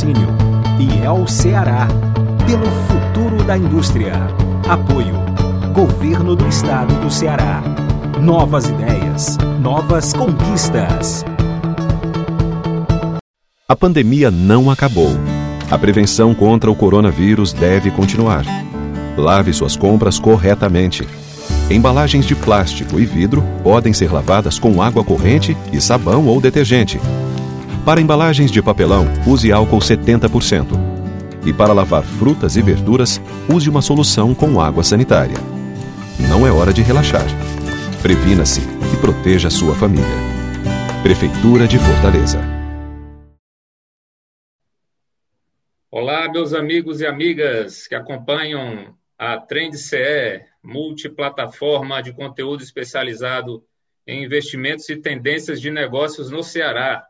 Patrocínio. E é o Ceará. Pelo futuro da indústria. Apoio. Governo do Estado do Ceará. Novas ideias. Novas conquistas. A pandemia não acabou. A prevenção contra o coronavírus deve continuar. Lave suas compras corretamente. Embalagens de plástico e vidro podem ser lavadas com água corrente e sabão ou detergente. Para embalagens de papelão, use álcool 70%. E para lavar frutas e verduras, use uma solução com água sanitária. Não é hora de relaxar. Previna-se e proteja a sua família. Prefeitura de Fortaleza. Olá, meus amigos e amigas que acompanham a Trend CE, multiplataforma de conteúdo especializado em investimentos e tendências de negócios no Ceará.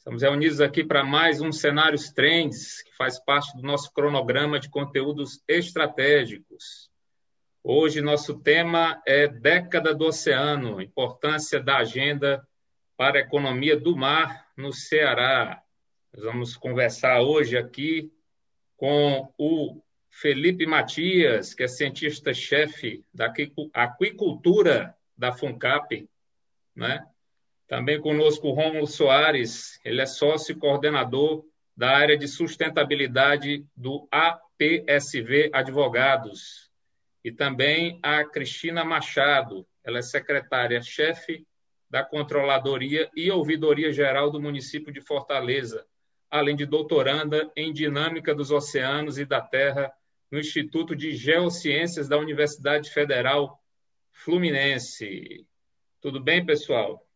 Estamos reunidos aqui para mais um Cenários Trends, que faz parte do nosso cronograma de conteúdos estratégicos. Hoje, nosso tema é Década do Oceano, importância da agenda para a economia do mar no Ceará. Nós vamos conversar hoje aqui com o Felipe Matias, que é cientista-chefe da aquicultura da FUNCAP, né? Também conosco o Rômulo Soares, ele é sócio e coordenador da área de sustentabilidade do APSV Advogados. E também a Cristina Machado, ela é secretária-chefe da Controladoria e Ouvidoria Geral do município de Fortaleza, além de doutoranda em Dinâmica dos Oceanos e da Terra no Instituto de Geociências da Universidade Federal Fluminense. Tudo bem, pessoal?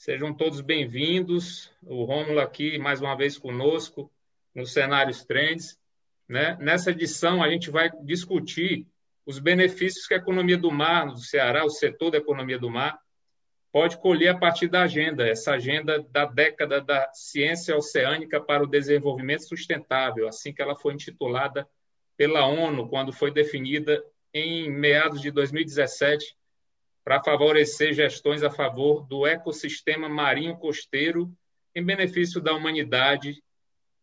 Sejam todos bem-vindos. O Rômulo aqui mais uma vez conosco no Cenários Trends. Né? Nessa edição, a gente vai discutir os benefícios que a economia do mar do Ceará, o setor da economia do mar, pode colher a partir da agenda, essa agenda da década da ciência oceânica para o desenvolvimento sustentável, assim que ela foi intitulada pela ONU quando foi definida em meados de 2017 para favorecer gestões a favor do ecossistema marinho costeiro em benefício da humanidade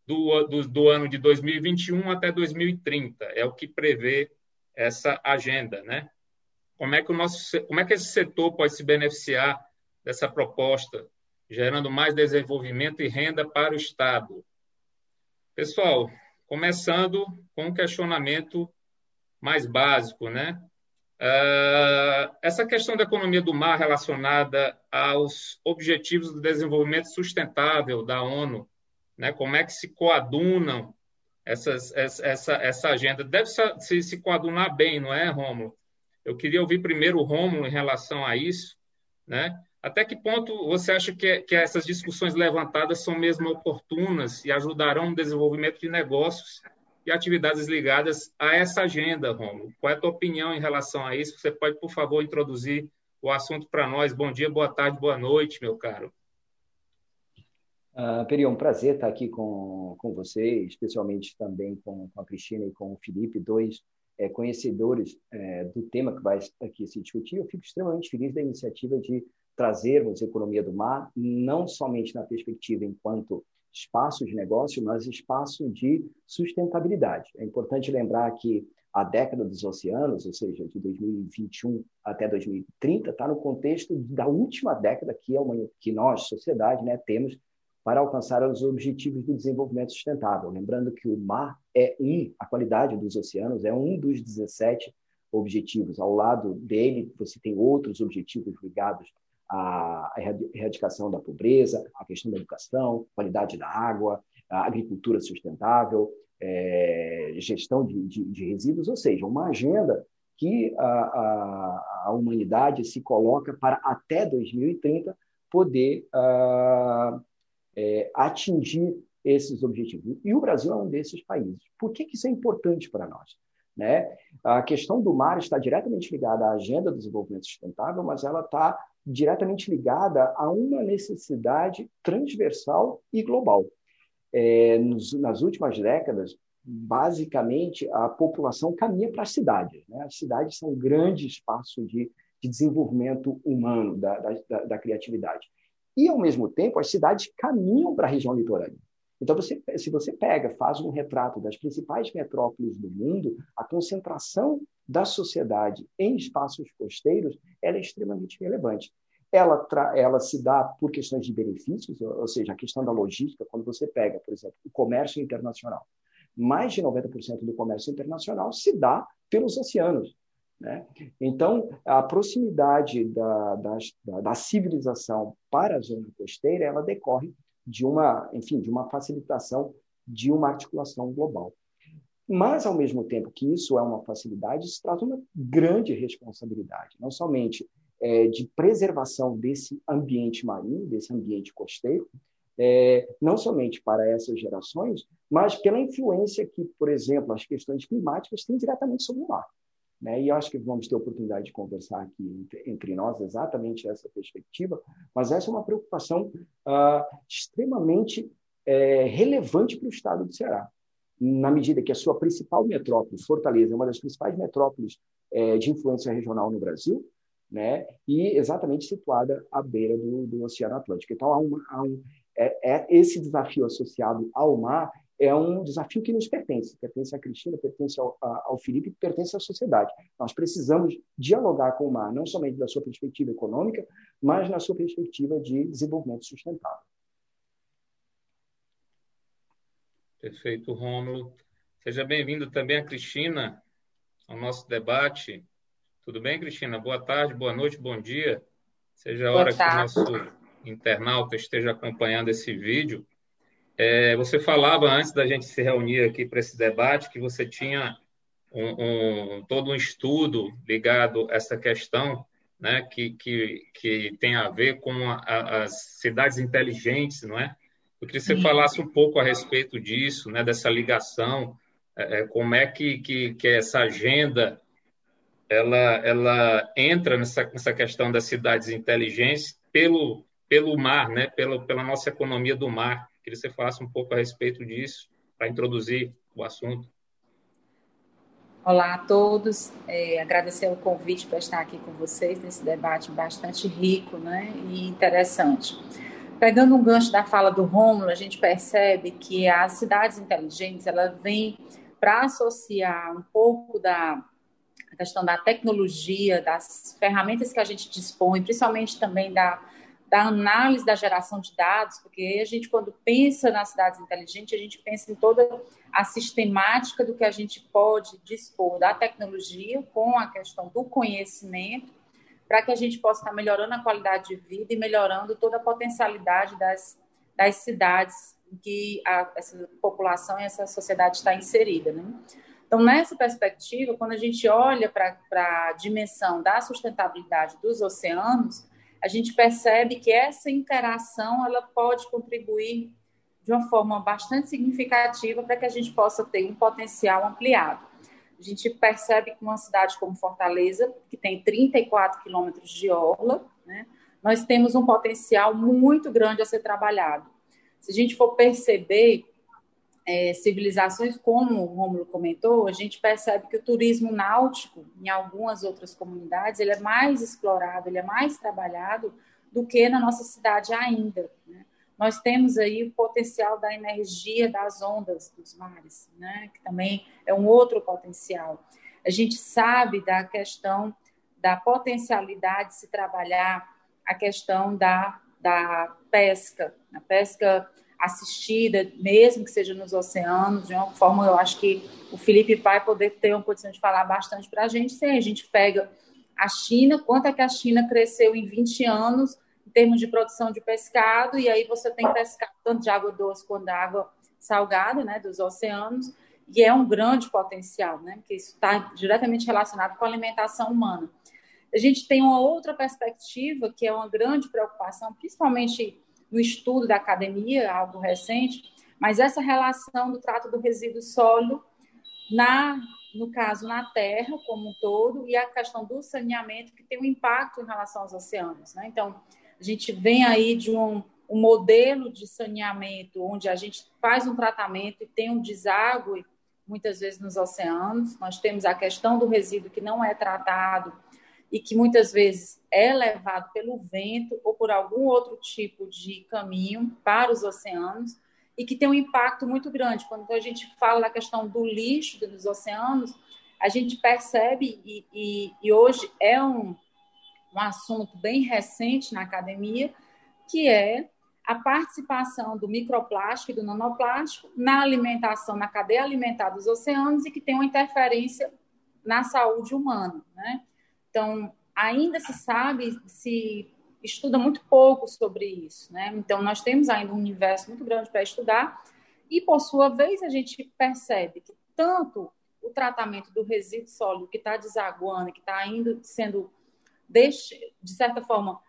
do, do, do, ano de 2021 até 2030. É o que prevê essa agenda, né? Como é que o nosso, como é que esse setor pode se beneficiar dessa proposta, gerando mais desenvolvimento e renda para o Estado? Pessoal, Começando com um questionamento mais básico, né? Uh, essa questão da economia do mar relacionada aos objetivos do desenvolvimento sustentável da ONU, né? Como é que se coadunam essas, essa, essa agenda? Deve se, se coadunar bem, não é, Rômulo? Eu queria ouvir primeiro o Rômulo em relação a isso, né? Até que ponto você acha que, que essas discussões levantadas são mesmo oportunas e ajudarão no desenvolvimento de negócios e atividades ligadas a essa agenda, Romulo? Qual é a tua opinião em relação a isso? Você pode, por favor, introduzir o assunto para nós. Bom dia, boa tarde, boa noite, meu caro. Uh, Peri, é um prazer estar aqui com, com você, especialmente também com, com a Cristina e com o Felipe, dois é, conhecedores é, do tema que vai aqui se discutir. Eu fico extremamente feliz da iniciativa de trazermos economia do mar, não somente na perspectiva enquanto espaço de negócio, mas espaço de sustentabilidade. É importante lembrar que a década dos oceanos, ou seja, de 2021 até 2030, está no contexto da última década que, é uma, que nós, sociedade, né, temos para alcançar os objetivos do desenvolvimento sustentável. Lembrando que o mar é um, a qualidade dos oceanos é um dos 17 objetivos. Ao lado dele, você tem outros objetivos ligados a erradicação da pobreza, a questão da educação, qualidade da água, a agricultura sustentável, é, gestão de, de, de, resíduos, ou seja, uma agenda que a, a, a, humanidade se coloca para até 2030 poder uh, é, atingir esses objetivos. E o Brasil é um desses países. Por que, que isso é importante para nós? Né? A questão do mar está diretamente ligada à agenda do desenvolvimento sustentável, mas ela está diretamente ligada a uma necessidade transversal e global. É, nos, nas últimas décadas, basicamente, a população caminha para as cidades. Né? As cidades são um grande espaço de, de desenvolvimento humano, da, da, da, criatividade. E, ao mesmo tempo, as cidades caminham para a região litorânea. Então, você, se você pega, faz um retrato das principais metrópoles do mundo, a concentração da sociedade em espaços costeiros é extremamente relevante. Ela, ela se dá por questões de benefícios, ou seja, a questão da logística, quando você pega, por exemplo, o comércio internacional. Mais de 90% do comércio internacional se dá pelos oceanos. Né? Então, a proximidade da, da, da, civilização para a zona costeira ela decorre de uma, enfim, de uma facilitação de uma articulação global. Mas, ao mesmo tempo que isso é uma facilidade, isso traz uma grande responsabilidade, não somente é, de preservação desse ambiente marinho, desse ambiente costeiro, é, não somente para essas gerações, mas pela influência que, por exemplo, as questões climáticas têm diretamente sobre o mar. Né? E acho que vamos ter oportunidade de conversar aqui entre, nós exatamente essa perspectiva, mas essa é uma preocupação uh, extremamente é, relevante para o estado do Ceará, na medida que a sua principal metrópole, Fortaleza, é uma das principais metrópoles é, de influência regional no Brasil, né? e exatamente situada à beira do, do Oceano Atlântico. Então, há, uma, há um, é, é, esse desafio associado ao mar é um desafio que nos pertence, pertence à Cristina, pertence ao, ao Felipe, pertence à sociedade. Nós precisamos dialogar com o mar, não somente da sua perspectiva econômica, mas na sua perspectiva de desenvolvimento sustentável. Perfeito, Rômulo. Seja bem-vindo também a Cristina ao nosso debate. Tudo bem, Cristina? Boa tarde, boa noite, bom dia. Seja a hora que o nosso internauta esteja acompanhando esse vídeo. É, você falava antes da gente se reunir aqui para esse debate que você tinha um, um, todo um estudo ligado a essa questão, né, que, que, que tem a ver com a, a, as cidades inteligentes, não é? Eu queria que você falasse um pouco a respeito disso, né, dessa ligação, é, é, como é que, que, que essa agenda ela, ela entra nessa, nessa questão das cidades inteligentes pelo, pelo mar, né, pela, pela nossa economia do mar. Queria que você falasse um pouco a respeito disso, para introduzir o assunto. Olá a todos, é, agradecer o convite para estar aqui com vocês nesse debate bastante rico né, e interessante. Pegando um gancho da fala do Rômulo, a gente percebe que as cidades inteligentes ela vem para associar um pouco da questão da tecnologia, das ferramentas que a gente dispõe, principalmente também da da análise da geração de dados, porque a gente, quando pensa nas cidades inteligentes, a gente pensa em toda a sistemática do que a gente pode dispor da tecnologia com a questão do conhecimento, para que a gente possa estar melhorando a qualidade de vida e melhorando toda a potencialidade das, das cidades em que a, essa população e essa sociedade está inserida. Né? Então, nessa perspectiva, quando a gente olha para a dimensão da sustentabilidade dos oceanos, a gente percebe que essa interação ela pode contribuir de uma forma bastante significativa para que a gente possa ter um potencial ampliado. A gente percebe que uma cidade como Fortaleza, que tem 34 quilômetros de orla, né, nós temos um potencial muito grande a ser trabalhado. Se a gente for perceber é, civilizações, como o Rômulo comentou, a gente percebe que o turismo náutico, em algumas outras comunidades, ele é mais explorado, ele é mais trabalhado do que na nossa cidade ainda. Né? Nós temos aí o potencial da energia das ondas dos mares, né? que também é um outro potencial. A gente sabe da questão da potencialidade de se trabalhar a questão da, da pesca, a pesca assistida, mesmo que seja nos oceanos, de uma forma, eu acho que o Felipe Pai poder ter uma condição de falar bastante para a gente, sim, a gente pega a China, quanto é que a China cresceu em 20 anos em termos de produção de pescado, e aí você tem pescado tanto de água doce quanto de água salgada, né, dos oceanos, e é um grande potencial, né, porque isso está diretamente relacionado com a alimentação humana. A gente tem uma outra perspectiva, que é uma grande preocupação, principalmente no estudo da academia, algo recente, mas essa relação do trato do resíduo sólido na no caso na Terra como um todo e a questão do saneamento que tem um impacto em relação aos oceanos, né? Então a gente vem aí de um, um modelo de saneamento onde a gente faz um tratamento e tem um deságue muitas vezes nos oceanos. Nós temos a questão do resíduo que não é tratado e que muitas vezes é levado pelo vento ou por algum outro tipo de caminho para os oceanos. e que tem um impacto muito grande. Quando a gente fala da questão do lixo dos oceanos, a gente percebe, e, e, e hoje é um, um assunto bem recente na academia, que é a participação do microplástico e do nanoplástico na alimentação, na cadeia alimentar dos oceanos e que tem uma interferência na saúde humana. Né? Então, ainda se sabe, se estuda muito pouco sobre isso. Né? Então, nós temos ainda um universo muito grande para estudar e, por sua vez, a gente percebe que tanto o tratamento do resíduo sólido que está desaguando, que está indo sendo, de, de certa forma,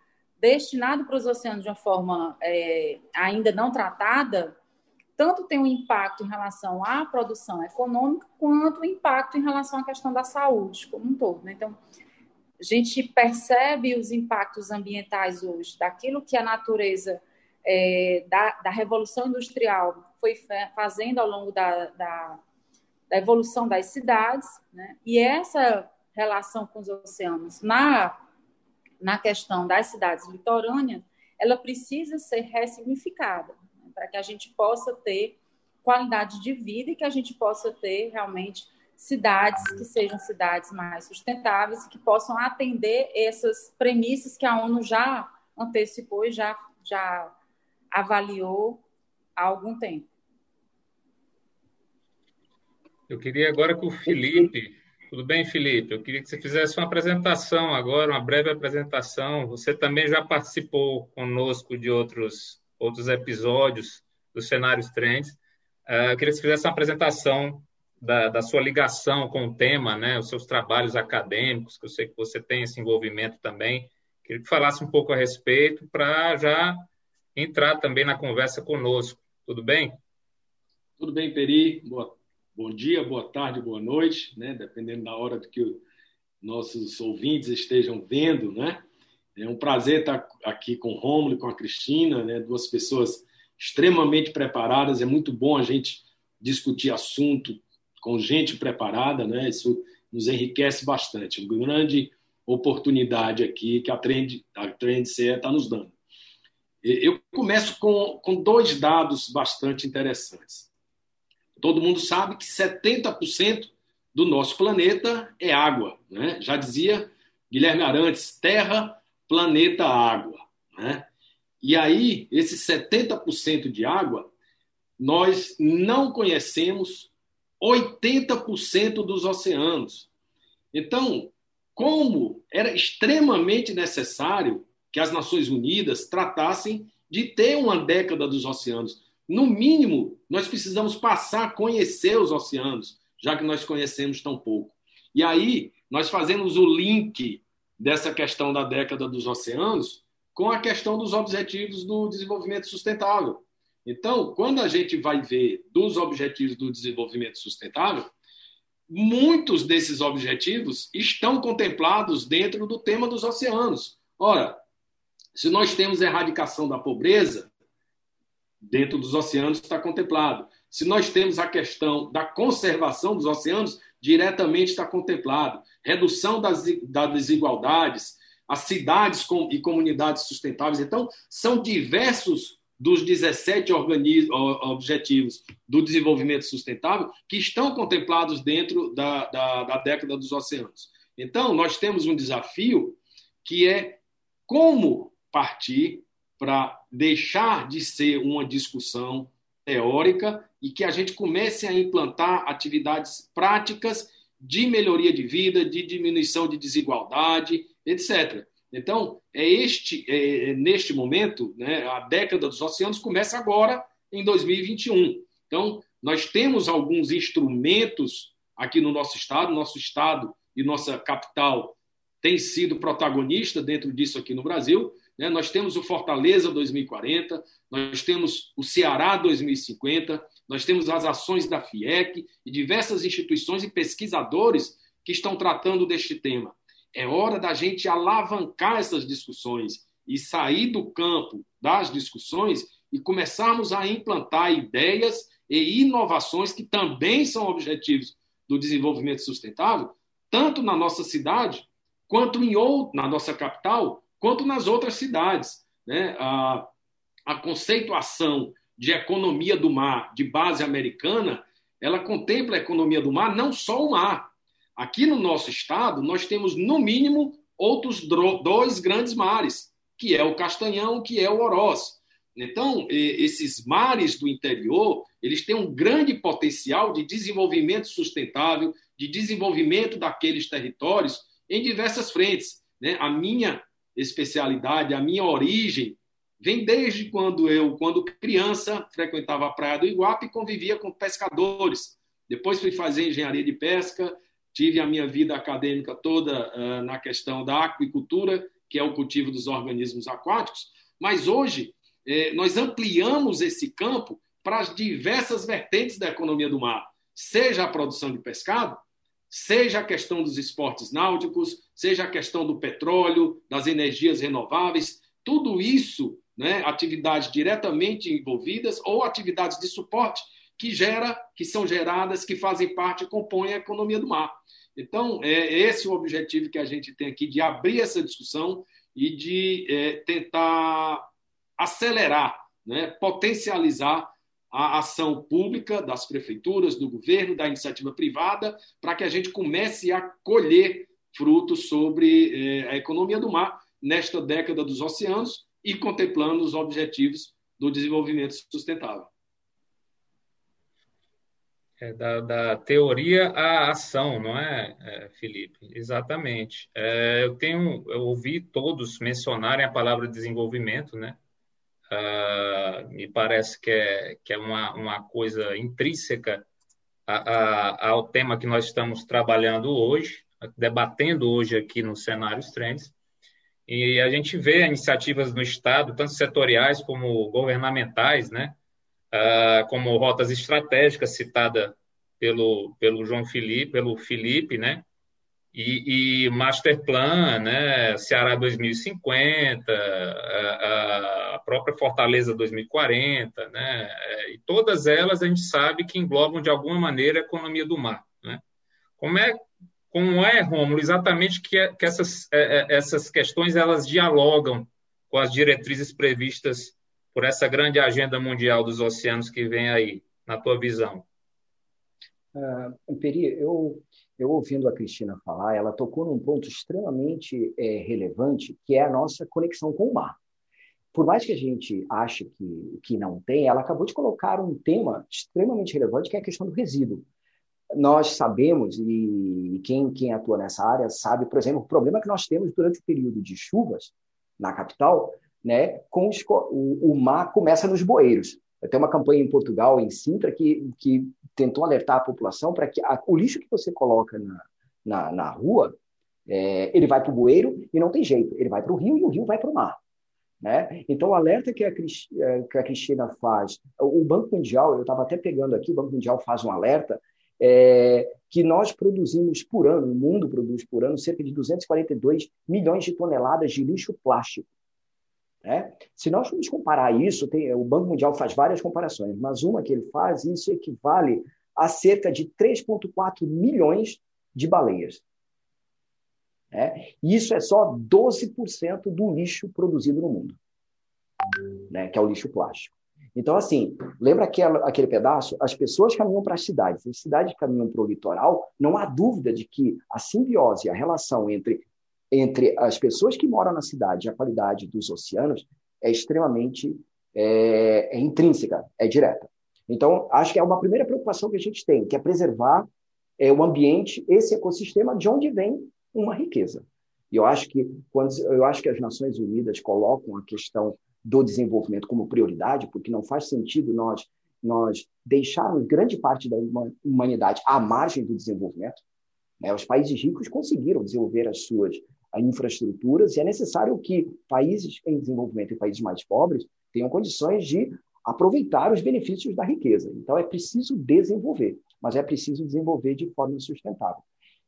destinado para os oceanos de uma forma é, ainda não tratada, tanto tem um impacto em relação à produção econômica, quanto o impacto em relação à questão da saúde como um todo. Né? Então, a gente percebe os impactos ambientais hoje, daquilo que a natureza é, da, da, Revolução Industrial foi fazendo ao longo da, da, da evolução das cidades, né? e essa relação com os oceanos na na questão das cidades litorâneas, ela precisa ser ressignificada, né, para que a gente possa ter qualidade de vida e que a gente possa ter realmente cidades que sejam cidades mais sustentáveis e que possam atender essas premissas que a ONU já antecipou e já, já avaliou há algum tempo. Eu queria agora que o Felipe tudo bem, Felipe? Eu queria que você fizesse uma apresentação agora, uma breve apresentação. Você também já participou conosco de outros, outros episódios dos cenários trends. Uh, eu queria que você fizesse uma apresentação da, da, sua ligação com o tema, né? os seus trabalhos acadêmicos, que eu sei que você tem esse envolvimento também. Queria que falasse um pouco a respeito para já entrar também na conversa conosco. Tudo bem? Tudo bem, Peri. Boa bom dia, boa tarde, boa noite, né? dependendo da hora que nossos ouvintes estejam vendo. Né? É um prazer estar aqui com o Romulo e com a Cristina, né? duas pessoas extremamente preparadas. É muito bom a gente discutir assunto com gente preparada, né? isso nos enriquece bastante. Uma grande oportunidade aqui que a Trend, a Trend está nos dando. Eu começo com, com dois dados bastante interessantes. Todo mundo sabe que 70% do nosso planeta é água. Né? Já dizia Guilherme Arantes: terra, planeta, água. Né? E aí, esse 70% de água, nós não conhecemos 80% dos oceanos. Então, como era extremamente necessário que as Nações Unidas tratassem de ter uma década dos oceanos, no mínimo, nós precisamos passar a conhecer os oceanos, já que nós conhecemos tão pouco. E aí, nós fazemos o link dessa questão da década dos oceanos com a questão dos objetivos do desenvolvimento sustentável. Então, quando a gente vai ver dos objetivos do desenvolvimento sustentável, muitos desses objetivos estão contemplados dentro do tema dos oceanos. Ora, se nós temos erradicação da pobreza, dentro dos oceanos está contemplado. Se nós temos a questão da conservação dos oceanos, diretamente está contemplado. Redução das, das desigualdades, as cidades com, e comunidades sustentáveis. Então, são diversos dos 17 objetivos do desenvolvimento sustentável que estão contemplados dentro da, da, da década dos oceanos. Então, nós temos um desafio que é como partir para deixar de ser uma discussão teórica e que a gente comece a implantar atividades práticas de melhoria de vida, de diminuição de desigualdade, etc. Então, é este, é, é, neste momento, né, a década dos oceanos começa agora, em 2021. Então, nós temos alguns instrumentos aqui no nosso estado, nosso estado e nossa capital tem sido protagonista dentro disso aqui no Brasil, né? Nós temos o Fortaleza 2040, nós temos o Ceará 2050, nós temos as ações da FIEC e diversas instituições e pesquisadores que estão tratando deste tema. É hora da gente alavancar essas discussões e sair do campo das discussões e começarmos a implantar ideias e inovações que também são objetivos do desenvolvimento sustentável, tanto na nossa cidade quanto em na nossa capital, quanto nas outras cidades. Né? A, a conceituação de economia do mar de base americana, ela contempla a economia do mar, não só o mar. Aqui no nosso estado, nós temos, no mínimo, outros dois grandes mares, que é o Castanhão, que é o Oroz. Então, esses mares do interior, eles têm um grande potencial de desenvolvimento sustentável, de desenvolvimento daqueles territórios em diversas frentes. Né? A minha especialidade, a minha origem, vem desde quando eu, quando criança, frequentava a praia do Iguape e convivia com pescadores. Depois fui fazer engenharia de pesca, tive a minha vida acadêmica toda uh, na questão da aquicultura, que é o cultivo dos organismos aquáticos, mas hoje é, nós ampliamos esse campo para as diversas vertentes da economia do mar, seja a produção de pescado, seja a questão dos esportes náuticos, seja a questão do petróleo, das energias renováveis, tudo isso, né, atividades diretamente envolvidas ou atividades de suporte que gera, que são geradas, que fazem parte e compõem a economia do mar. Então, é esse o objetivo que a gente tem aqui de abrir essa discussão e de é, tentar acelerar, né, potencializar a ação pública das prefeituras, do governo, da iniciativa privada, para que a gente comece a colher frutos sobre eh, a economia do mar nesta década dos oceanos e contemplando os objetivos do desenvolvimento sustentável. É, da, da, teoria à ação, não é, é Felipe? Exatamente. É, eu tenho, eu ouvi todos mencionarem a palavra desenvolvimento, né? Uh, me parece que é, que é uma, uma coisa intrínseca a, a, ao tema que nós estamos trabalhando hoje, debatendo hoje aqui no cenário Trends. E a gente vê iniciativas no Estado, tanto setoriais como governamentais, né? Uh, como rotas estratégicas citada pelo, pelo João Felipe, pelo Felipe, né? E, e Master Plan, né? Ceará 2050, a, a própria Fortaleza 2040, né? É, e todas elas a gente sabe que englobam de alguma maneira a economia do mar. Né? Como é, como é, Rômulo, exatamente que, que essas, é, é, essas questões elas dialogam com as diretrizes previstas por essa grande agenda mundial dos oceanos que vem aí, na tua visão? Uh, Peri, eu, eu ouvindo a Cristina falar, ela tocou num ponto extremamente é, relevante, que é a nossa conexão com o mar por mais que a gente ache que, que não tem, ela acabou de colocar um tema extremamente relevante, que é a questão do resíduo. Nós sabemos, e quem, quem atua nessa área sabe, por exemplo, o problema que nós temos durante o período de chuvas na capital, né, com os, o, o mar começa nos bueiros. Tem uma campanha em Portugal, em Sintra, que, que tentou alertar a população para que a, o lixo que você coloca na, na, na rua, é, ele vai para o bueiro e não tem jeito, ele vai para o rio e o rio vai para o mar. Né? Então, o alerta que a, eh, que a Cristina faz, o Banco Mundial, eu estava até pegando aqui, o Banco Mundial faz um alerta é, que nós produzimos por ano, o mundo produz por ano, cerca de 242 milhões de toneladas de lixo plástico. Né? Se nós formos comparar isso, tem, o Banco Mundial faz várias comparações, mas uma que ele faz, isso equivale a cerca de 3,4 milhões de baleias. Né? Isso é só 12% do lixo produzido no mundo, né? que é o lixo plástico. Então, assim, lembra aquele pedaço? As pessoas caminham para as cidades, as cidades caminham para o litoral. Não há dúvida de que a simbiose, a relação entre, entre as pessoas que moram na cidade e a qualidade dos oceanos é extremamente é, é intrínseca, é direta. Então, acho que é uma primeira preocupação que a gente tem, que é preservar é, o ambiente, esse ecossistema de onde vem uma riqueza. E eu acho que quando eu acho que as Nações Unidas colocam a questão do desenvolvimento como prioridade, porque não faz sentido nós nós deixarmos grande parte da humanidade à margem do desenvolvimento. Né? Os países ricos conseguiram desenvolver as suas infraestruturas e é necessário que países em desenvolvimento e países mais pobres tenham condições de aproveitar os benefícios da riqueza. Então é preciso desenvolver, mas é preciso desenvolver de forma sustentável.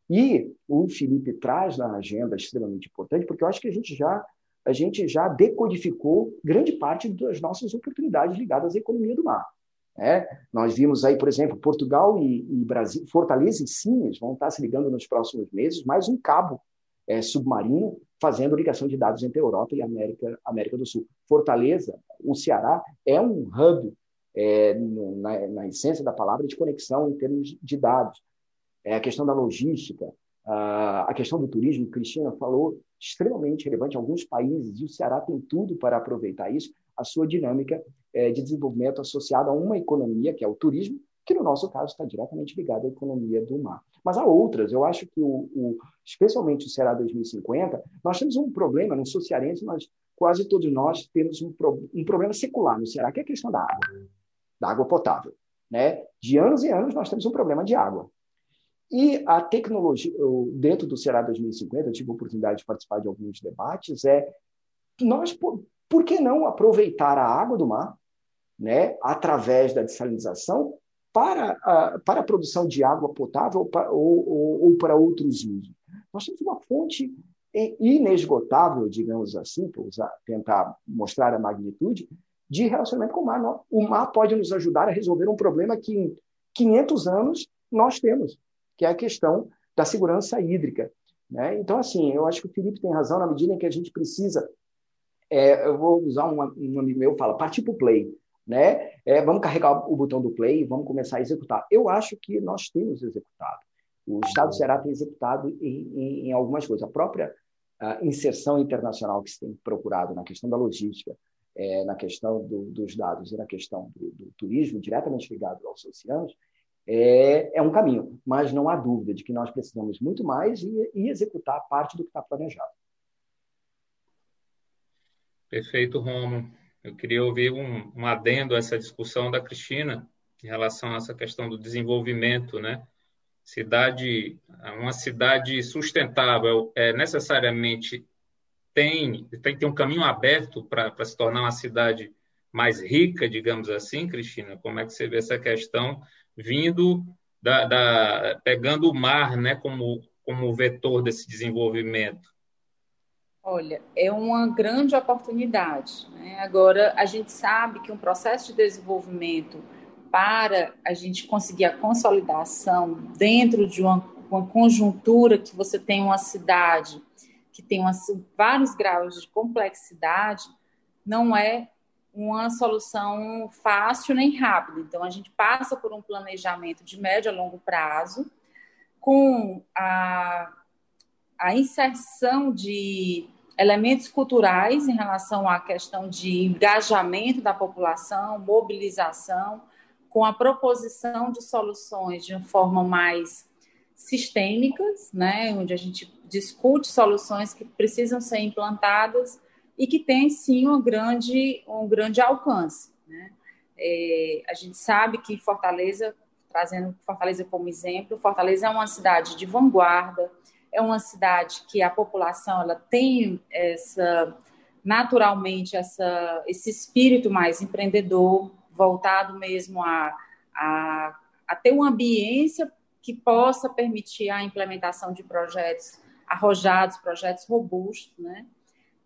E o Felipe traz na agenda extremamente importante, porque eu acho que a gente já a gente já decodificou grande parte das nossas oportunidades ligadas à economia do mar. É, nós vimos aí, por exemplo, Portugal e, e, Brasil, Fortaleza e Sines vão estar se ligando nos próximos meses, mais um cabo é, submarino fazendo ligação de dados entre Europa e América, América do Sul. Fortaleza, o Ceará, é um hub é, na, na, essência da palavra, de conexão em termos de dados. É a questão da logística, a, a questão do turismo, Cristina falou, extremamente relevante. Alguns países, e o Ceará tem tudo para aproveitar isso, a sua dinâmica é, de desenvolvimento associada a uma economia, que é o turismo, que no nosso caso está diretamente ligado à economia do mar. Mas há outras, eu acho que, o, o especialmente o Ceará 2050, nós temos um problema, não sou cearense, mas quase todos nós temos um, um problema secular no Ceará, que é a questão da água, da água potável. Né? De anos e anos nós temos um problema de água. E a tecnologia, dentro do Ceará 2050, eu tive a oportunidade de participar de alguns debates, é nós, por, por que não aproveitar a água do mar, né, através da dessalinização, para a, para a produção de água potável ou, ou, ou para outros usos. Nós temos uma fonte inesgotável, digamos assim, para usar, tentar mostrar a magnitude, de relacionamento com o mar. O mar pode nos ajudar a resolver um problema que em 500 anos nós temos, que é a questão da segurança hídrica. Né? Então, assim, eu acho que o Felipe tem razão na medida em que a gente precisa. É, eu vou usar um, um amigo meu fala, partir para o play né? É, vamos carregar o botão do play e vamos começar a executar. Eu acho que nós temos executado. O Estado do Ceará tem executado em, em, em algumas coisas. A própria a inserção internacional que se tem procurado na questão da logística, é, na questão do, dos dados e na questão do, do, turismo, diretamente ligado aos oceanos, é, é, um caminho. Mas não há dúvida de que nós precisamos muito mais e, e executar parte do que está planejado. Perfeito, Romo. Eu queria ouvir um, um adendo a essa discussão da Cristina em relação a essa questão do desenvolvimento, né? Cidade, uma cidade sustentável é necessariamente tem tem que ter um caminho aberto para se tornar uma cidade mais rica, digamos assim, Cristina. Como é que você vê essa questão vindo da, da pegando o mar, né, como como vetor desse desenvolvimento? Olha, é uma grande oportunidade. Né? Agora, a gente sabe que um processo de desenvolvimento para a gente conseguir a consolidação dentro de uma, uma conjuntura que você tem uma cidade que tem uma, vários graus de complexidade, não é uma solução fácil nem rápida. Então, a gente passa por um planejamento de médio a longo prazo, com a a inserção de elementos culturais em relação à questão de engajamento da população, mobilização, com a proposição de soluções de uma forma mais sistêmicas, né, onde a gente discute soluções que precisam ser implantadas e que tem sim um grande, um grande alcance. Né? É, a gente sabe que Fortaleza, trazendo Fortaleza como exemplo, Fortaleza é uma cidade de vanguarda, é uma cidade que a população ela tem essa naturalmente essa, esse espírito mais empreendedor, voltado mesmo a, a, a ter uma ambiência que possa permitir a implementação de projetos arrojados, projetos robustos, né?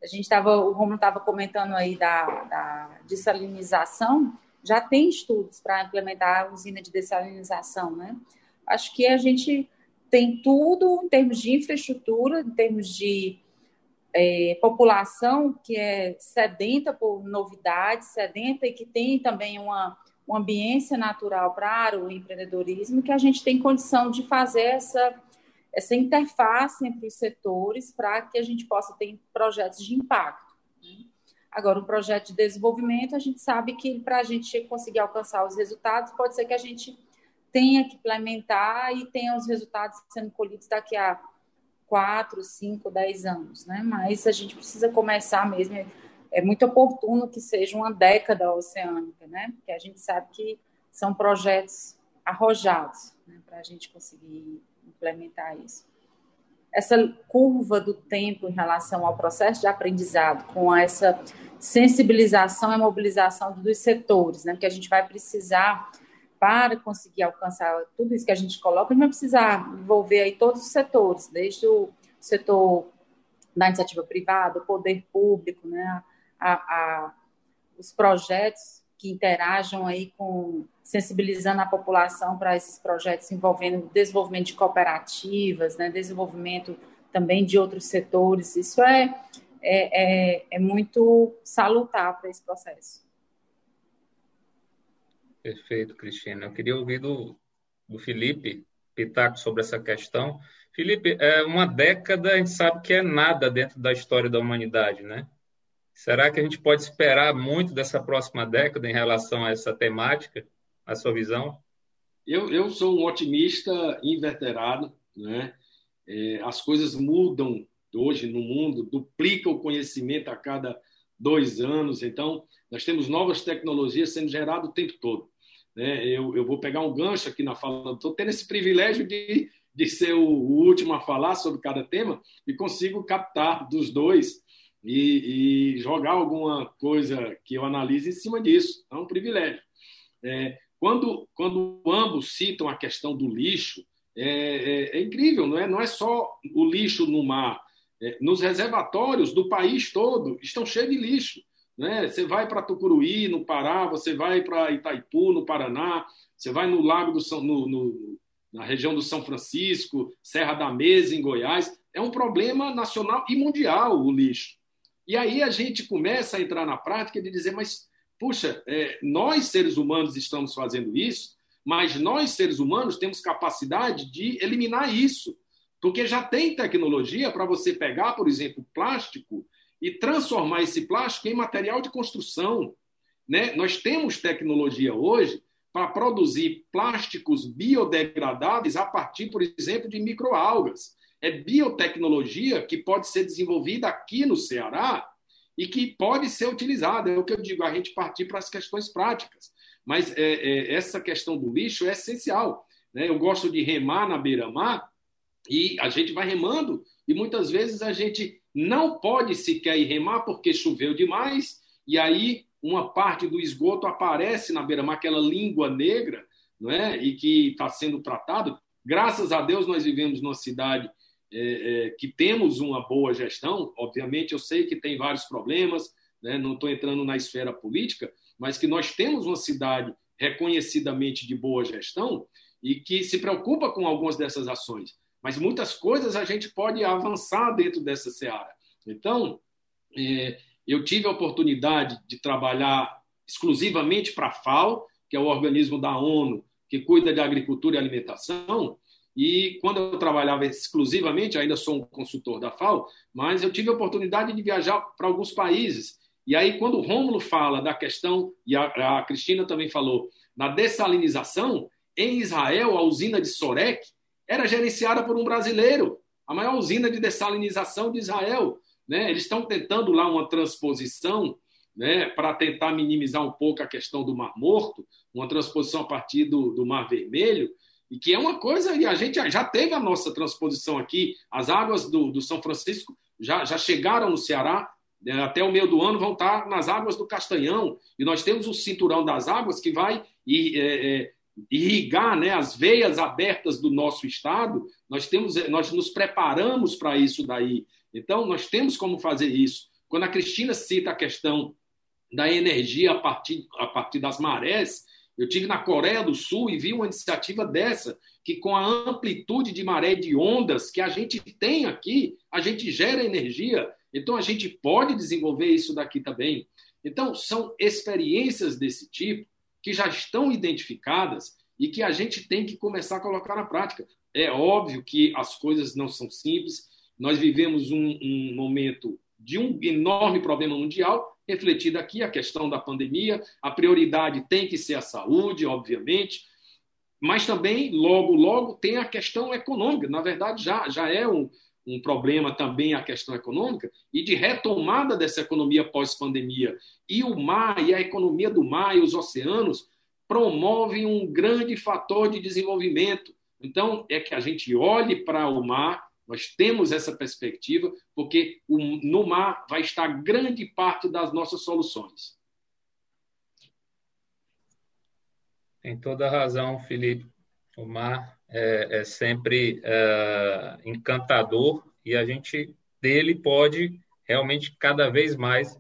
A gente estava, o Romulo estava comentando aí da, da dessalinização, já tem estudos para implementar a usina de dessalinização, né? Acho que a gente tem tudo em termos de infraestrutura, em termos de é, população que é sedenta por novidades, sedenta e que tem também uma, uma ambiência natural para o empreendedorismo, que a gente tem condição de fazer essa, essa interface entre os setores para que a gente possa ter projetos de impacto. Né? Agora, um projeto de desenvolvimento, a gente sabe que para a gente conseguir alcançar os resultados, pode ser que a gente tenha que implementar e tenha os resultados sendo colhidos daqui a quatro, cinco, dez anos, né? Mas a gente precisa começar mesmo. É muito oportuno que seja uma década oceânica, né? Porque a gente sabe que são projetos arrojados né? para a gente conseguir implementar isso. Essa curva do tempo em relação ao processo de aprendizado, com essa sensibilização e mobilização dos setores, né? Porque a gente vai precisar para conseguir alcançar tudo isso que a gente coloca, a gente vai precisar envolver aí todos os setores, desde o setor da iniciativa privada, o poder público, né, a, a, os projetos que interajam aí com sensibilizando a população para esses projetos envolvendo desenvolvimento de cooperativas, né, desenvolvimento também de outros setores. Isso é, é, é, é muito salutar para esse processo. Perfeito, Cristina. Eu queria ouvir do, do Felipe Pitaco sobre essa questão. Felipe, é uma década a gente sabe que é nada dentro da história da humanidade, né? Será que a gente pode esperar muito dessa próxima década em relação a essa temática, a sua visão? Eu, eu sou um otimista inveterado, né? É, as coisas mudam hoje no mundo, duplica o conhecimento a cada dois anos, então nós temos novas tecnologias sendo geradas o tempo todo. Né? Eu, eu vou pegar um gancho aqui na fala, estou tendo esse privilégio de, de ser o, o último a falar sobre cada tema e consigo captar dos dois e, e, jogar alguma coisa que eu analise em cima disso. É um privilégio. É, quando, quando ambos citam a questão do lixo, é, é, é incrível, não é? Não é só o lixo no mar. É, nos reservatórios do país todo estão cheios de lixo. Né? Você vai para Tucuruí, no Pará, você vai para Itaipu, no Paraná, você vai no Lago do São, no, no, na região do São Francisco, Serra da Mesa, em Goiás. É um problema nacional e mundial o lixo. E aí a gente começa a entrar na prática de dizer, mas, puxa, é, nós seres humanos estamos fazendo isso, mas nós seres humanos temos capacidade de eliminar isso. Porque já tem tecnologia para você pegar, por exemplo, plástico e transformar esse plástico em material de construção. Né? Nós temos tecnologia hoje para produzir plásticos biodegradáveis a partir, por exemplo, de microalgas é biotecnologia que pode ser desenvolvida aqui no Ceará e que pode ser utilizada. É o que eu digo, a gente partir para as questões práticas. Mas é, é, essa questão do lixo é essencial. Né? Eu gosto de remar na beira-mar e a gente vai remando e muitas vezes a gente não pode sequer ir remar porque choveu demais e aí uma parte do esgoto aparece na beira-mar, aquela língua negra, não é? E que está sendo tratado. Graças a Deus nós vivemos numa cidade é, é, que temos uma boa gestão, obviamente eu sei que tem vários problemas, né, não estou entrando na esfera política, mas que nós temos uma cidade reconhecidamente de boa gestão e que se preocupa com algumas dessas ações. Mas muitas coisas a gente pode avançar dentro dessa seara. Então, é, eu tive a oportunidade de trabalhar exclusivamente para a FAO, que é o organismo da ONU que cuida de agricultura e alimentação, e quando eu trabalhava exclusivamente, ainda sou um consultor da FAO, mas eu tive a oportunidade de viajar para alguns países. E aí, quando o Rômulo fala da questão, e a, a Cristina também falou, da dessalinização, em Israel, a usina de Sorek era gerenciada por um brasileiro, a maior usina de dessalinização de Israel. Né? Eles estão tentando lá uma transposição né, para tentar minimizar um pouco a questão do Mar Morto, uma transposição a partir do, do Mar Vermelho, e que é uma coisa, e a gente já teve a nossa transposição aqui, as águas do, do São Francisco já, já chegaram no Ceará, né, até o meio do ano vão estar nas águas do Castanhão, e nós temos o cinturão das águas que vai é, é, irrigar né, as veias abertas do nosso estado, nós, temos, nós nos preparamos para isso daí. Então, nós temos como fazer isso. Quando a Cristina cita a questão da energia a partir, a partir das marés, eu tive na Coreia do Sul e vi uma iniciativa dessa, que com a amplitude de maré de ondas que a gente tem aqui, a gente gera energia. Então a gente pode desenvolver isso daqui também. Então são experiências desse tipo que já estão identificadas e que a gente tem que começar a colocar na prática. É óbvio que as coisas não são simples. Nós vivemos um, um momento de um enorme problema mundial refletida aqui a questão da pandemia. A prioridade tem que ser a saúde, obviamente, mas também, logo, logo, tem a questão econômica. Na verdade, já, já é um, um problema também a questão econômica e de retomada dessa economia pós-pandemia. E o mar, e a economia do mar e os oceanos promovem um grande fator de desenvolvimento. Então, é que a gente olhe para o mar nós temos essa perspectiva, porque no mar vai estar grande parte das nossas soluções. Tem toda a razão, Felipe. O mar é, é sempre é, encantador e a gente dele pode realmente cada vez mais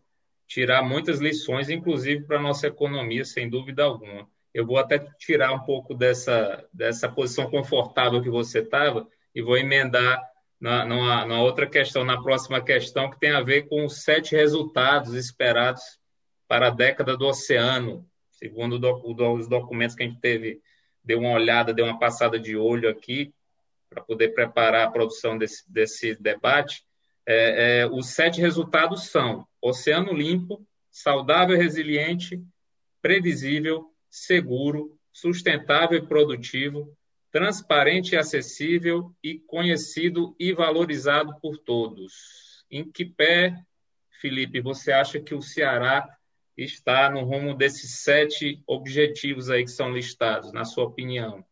tirar muitas lições, inclusive para a nossa economia, sem dúvida alguma. Eu vou até tirar um pouco dessa, dessa posição confortável que você estava e vou emendar na, numa, numa outra questão, na próxima questão, que tem a ver com os sete resultados esperados para a década do oceano. segundo os documentos que a gente teve, deu uma olhada, deu uma passada de olho aqui, para poder preparar a produção desse, desse debate, é, é, os sete resultados são oceano limpo, saudável e resiliente, previsível, seguro, sustentável e produtivo, transparente e acessível e conhecido e valorizado por todos. Em que pé, Felipe, você acha que o Ceará está no rumo desses sete objetivos aí que são listados, na sua opinião?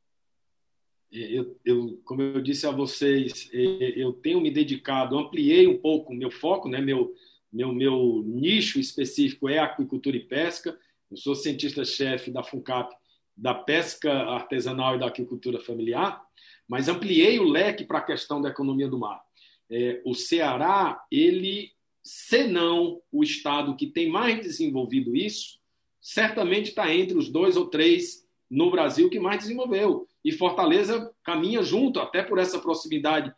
Eu, eu, como eu disse a vocês, eu tenho me dedicado, ampliei um pouco o meu foco, né? meu, meu, meu nicho específico é aquicultura e pesca. Eu sou cientista-chefe da FUNCAP da pesca artesanal e da agricultura familiar, mas ampliei o leque para a questão da economia do mar. É, o Ceará, ele, se não o estado que tem mais desenvolvido isso, certamente está entre os dois ou três no Brasil que mais desenvolveu. E Fortaleza caminha junto, até por essa proximidade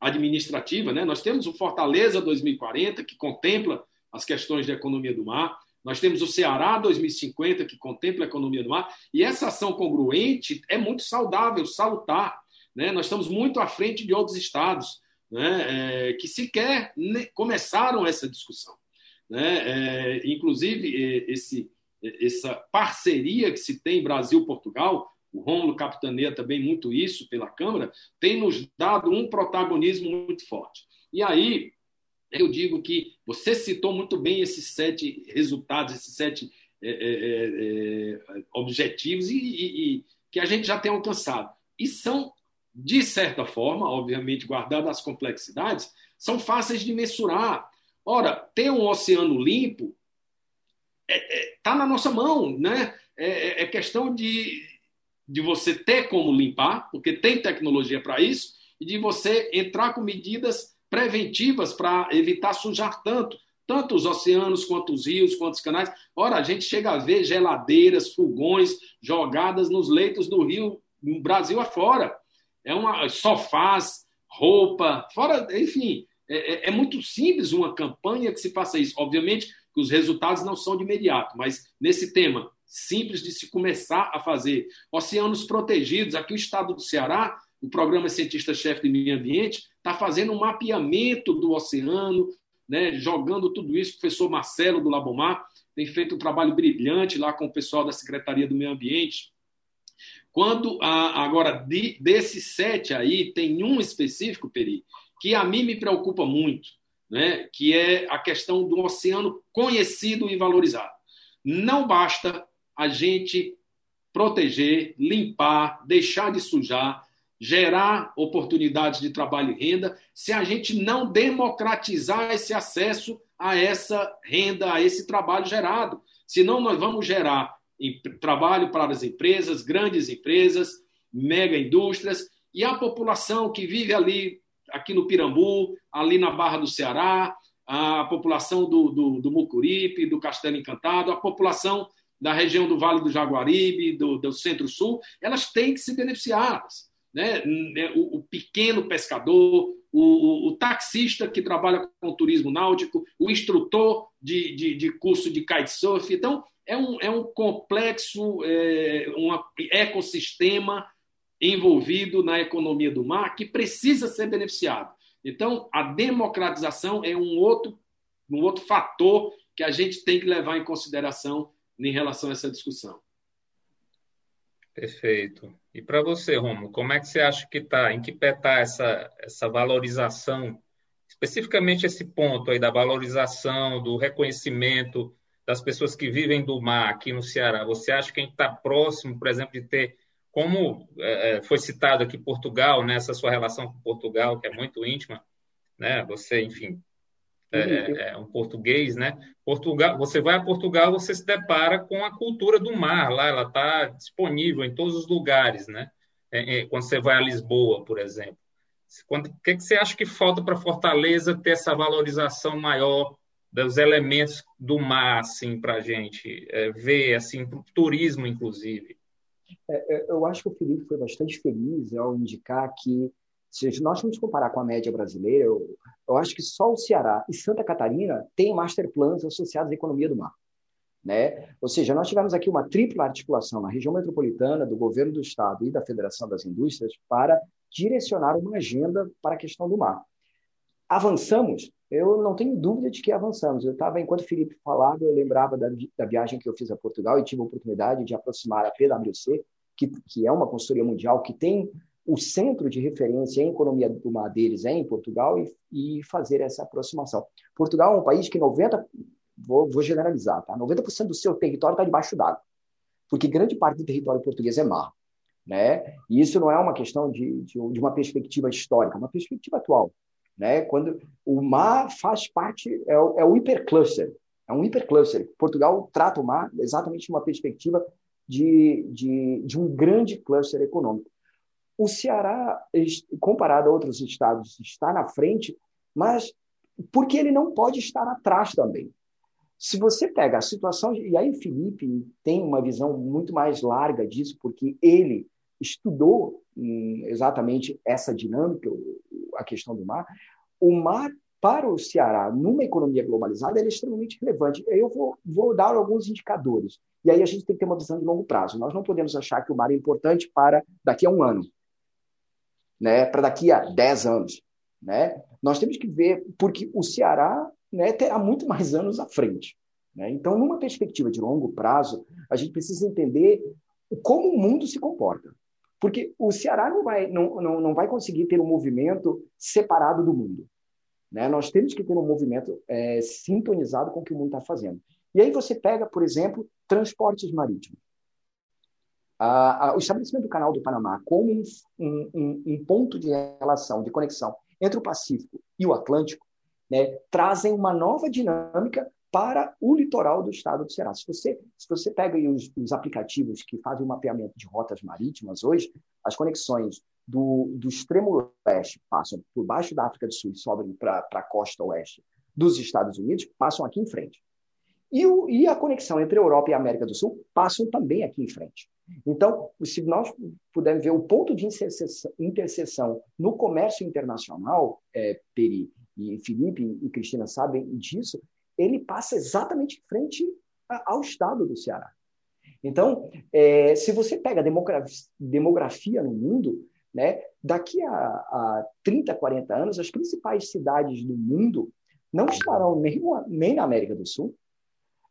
administrativa. Né? Nós temos o Fortaleza 2040, que contempla as questões de economia do mar. Nós temos o Ceará 2050, que contempla a economia do mar, e essa ação congruente é muito saudável, salutar. Né? Nós estamos muito à frente de outros estados né? É, que sequer começaram essa discussão. Né? É, inclusive, esse, essa parceria que se tem Brasil-Portugal, o Rômulo capitaneia também muito isso pela Câmara, tem nos dado um protagonismo muito forte. E aí, eu digo que você citou muito bem esses sete resultados, esses sete é, é, é, é objetivos e, e, e, que a gente já tem alcançado. E são, de certa forma, obviamente, guardadas as complexidades, são fáceis de mensurar. Ora, ter um oceano limpo está é, é, tá na nossa mão, né? É, questão de, de você ter como limpar, porque tem tecnologia para isso, e de você entrar com medidas preventivas para evitar sujar tanto, tanto os oceanos quanto os rios, quanto os canais. Ora, a gente chega a ver geladeiras, fogões jogadas nos leitos do rio, no Brasil afora. É uma sofás, roupa, fora, enfim, é, é, é muito simples uma campanha que se faça isso. Obviamente que os resultados não são de imediato, mas nesse tema simples de se começar a fazer. Oceanos protegidos, aqui o estado do Ceará o programa Cientista-Chefe de Meio Ambiente está fazendo um mapeamento do oceano, né, jogando tudo isso. O professor Marcelo do Labomar tem feito um trabalho brilhante lá com o pessoal da Secretaria do Meio Ambiente. Quando agora de, desses sete aí tem um específico, Peri, que a mim me preocupa muito, né, que é a questão do oceano conhecido e valorizado. Não basta a gente proteger, limpar, deixar de sujar, gerar oportunidades de trabalho e renda, se a gente não democratizar esse acesso a essa renda, a esse trabalho gerado. Senão, nós vamos gerar trabalho para as empresas, grandes empresas, mega indústrias, e a população que vive ali, aqui no Pirambu, ali na Barra do Ceará, a população do, do, do Mucuripe, do Castelo Encantado, a população da região do Vale do Jaguaribe, do, do Centro-Sul, elas têm que se beneficiar né? O, o pequeno pescador, o, o, o, taxista que trabalha com turismo náutico, o instrutor de, de, de curso de kitesurf. Então, é um, é um complexo é, um ecossistema envolvido na economia do mar que precisa ser beneficiado. Então, a democratização é um outro, um outro fator que a gente tem que levar em consideração em relação a essa discussão. Perfeito. E para você, Romulo, como é que você acha que está, em que pé está essa, essa valorização, especificamente esse ponto aí da valorização, do reconhecimento das pessoas que vivem do mar aqui no Ceará? Você acha que a gente está próximo, por exemplo, de ter, como é, é, foi citado aqui Portugal, nessa né, sua relação com Portugal, que é muito íntima, né? Você, enfim, é, é, é, um português, né? Portugal, você vai a Portugal, você se depara com a cultura do mar lá, ela está disponível em todos os lugares, né? É, é, quando você vai a Lisboa, por exemplo. O que, que você acha que falta para Fortaleza ter essa valorização maior dos elementos do mar, assim, para a gente é, ver, assim, para o turismo, inclusive? É, eu acho que o Felipe foi bastante feliz ao indicar que se nós formos comparar com a média brasileira, eu, eu acho que só o Ceará e Santa Catarina têm master plans associados à economia do mar. Né? Ou seja, nós tivemos aqui uma tripla articulação na região metropolitana, do governo do Estado e da Federação das Indústrias para direcionar uma agenda para a questão do mar. Avançamos? Eu não tenho dúvida de que avançamos. Eu estava, enquanto o Felipe falava, eu lembrava da, da, viagem que eu fiz a Portugal e tive a oportunidade de aproximar a PwC, que, que é uma consultoria mundial que tem o centro de referência em economia do mar deles é em Portugal e, e fazer essa aproximação. Portugal é um país que 90, vou, vou generalizar, tá? 90% do seu território está debaixo d'água, porque grande parte do território português é mar. Né? E isso não é uma questão de, de, de uma perspectiva histórica, é uma perspectiva atual. Né? Quando o mar faz parte, é o, é o hipercluster, é um hipercluster. Portugal trata o mar exatamente de uma perspectiva de, de, de um grande cluster econômico. O Ceará, comparado a outros estados, está na frente, mas porque ele não pode estar atrás também. Se você pega a situação, e aí Felipe tem uma visão muito mais larga disso, porque ele estudou hum, exatamente essa dinâmica, a questão do mar. O mar, para o Ceará, numa economia globalizada, é extremamente relevante. Eu vou, vou dar alguns indicadores. E aí a gente tem que ter uma visão de longo prazo. Nós não podemos achar que o mar é importante para daqui a um ano, né? para daqui a dez anos. Né? Nós temos que ver, porque o Ceará né, terá muito mais anos à frente. Né? Então, numa perspectiva de longo prazo, a gente precisa entender como o mundo se comporta. Porque o Ceará não vai, não, não, não vai conseguir ter um movimento separado do mundo. Né? Nós temos que ter um movimento é, sintonizado com o que o mundo está fazendo. E aí você pega, por exemplo, transportes marítimos. Ah, o estabelecimento do Canal do Panamá como um, um, um, ponto de relação, de conexão entre o Pacífico e o Atlântico, né, trazem uma nova dinâmica para o litoral do estado do Ceará. Se você, se você pega os, os aplicativos que fazem o mapeamento de rotas marítimas hoje, as conexões do, do extremo leste passam por baixo da África do Sul e sobem para a costa oeste dos Estados Unidos, passam aqui em frente. E, o, e, a conexão entre a Europa e a América do Sul passam também aqui em frente. Então, se nós pudermos ver o ponto de interseção, interseção no comércio internacional, é, Peri e Felipe e Cristina sabem disso, ele passa exatamente em frente ao estado do Ceará. Então, é, se você pega demografia, demografia no mundo, né, daqui a, a 30, 40 anos, as principais cidades do mundo não estarão nem, nem na América do Sul,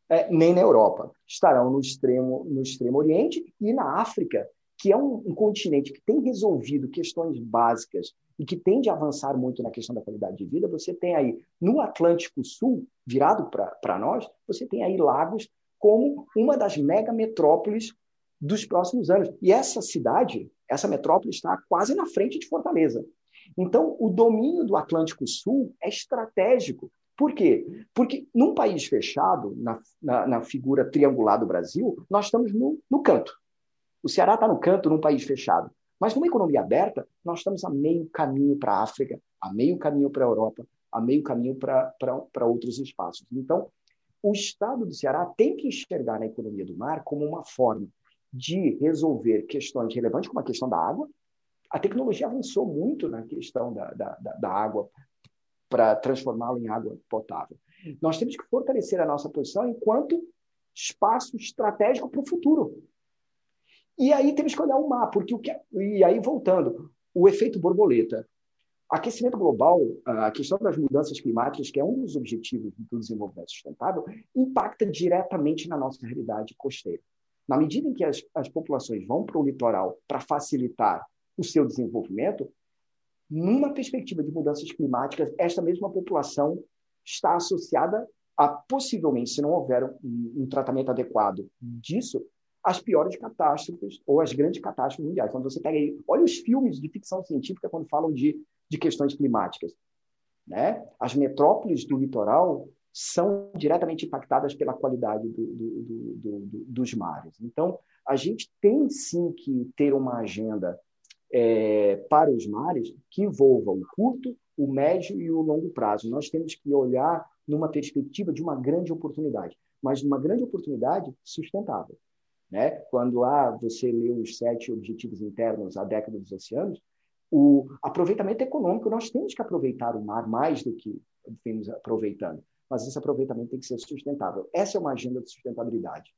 é, nem na Europa. Estarão no extremo, no extremo Oriente e na África, que é um, um, continente que tem resolvido questões básicas e que tende a avançar muito na questão da qualidade de vida, você tem aí no Atlântico Sul, virado para nós, você tem aí Lagos como uma das mega metrópoles dos próximos anos. E essa cidade, essa metrópole está quase na frente de Fortaleza. Então, o domínio do Atlântico Sul é estratégico. Por quê? Porque num país fechado, na, na, na figura triangular do Brasil, nós estamos no, no canto. O Ceará está no canto num país fechado. Mas numa economia aberta, nós estamos a meio caminho para a África, a meio caminho para a Europa, a meio caminho para outros espaços. Então, o Estado do Ceará tem que enxergar na economia do mar como uma forma de resolver questões relevantes, como a questão da água. A tecnologia avançou muito na questão da, da, da água para transformá-la em água potável. Nós temos que fortalecer a nossa posição enquanto espaço estratégico para o futuro. E aí temos que olhar o mar, porque o que é, e aí voltando, o efeito borboleta. Aquecimento global, a questão das mudanças climáticas, que é um dos objetivos do desenvolvimento sustentável, impacta diretamente na nossa realidade costeira. Na medida em que as, as populações vão para o litoral para facilitar o seu desenvolvimento, numa perspectiva de mudanças climáticas, esta mesma população está associada a, possivelmente, se não houver um, um tratamento adequado disso, as piores catástrofes ou as grandes catástrofes mundiais. Quando você pega aí, olha os filmes de ficção científica quando falam de, de questões climáticas. Né? As metrópoles do litoral são diretamente impactadas pela qualidade do, do, do, dos mares. Então, a gente tem sim que ter uma agenda é, para os mares que envolva o curto, o médio e o longo prazo. Nós temos que olhar numa perspectiva de uma grande oportunidade, mas uma grande oportunidade sustentável. Né? Quando ah, você lê os sete objetivos internos, a década dos oceanos, o aproveitamento econômico, nós temos que aproveitar o mar mais do que vemos aproveitando. mas esse aproveitamento tem que ser sustentável. Essa é uma agenda de sustentabilidade.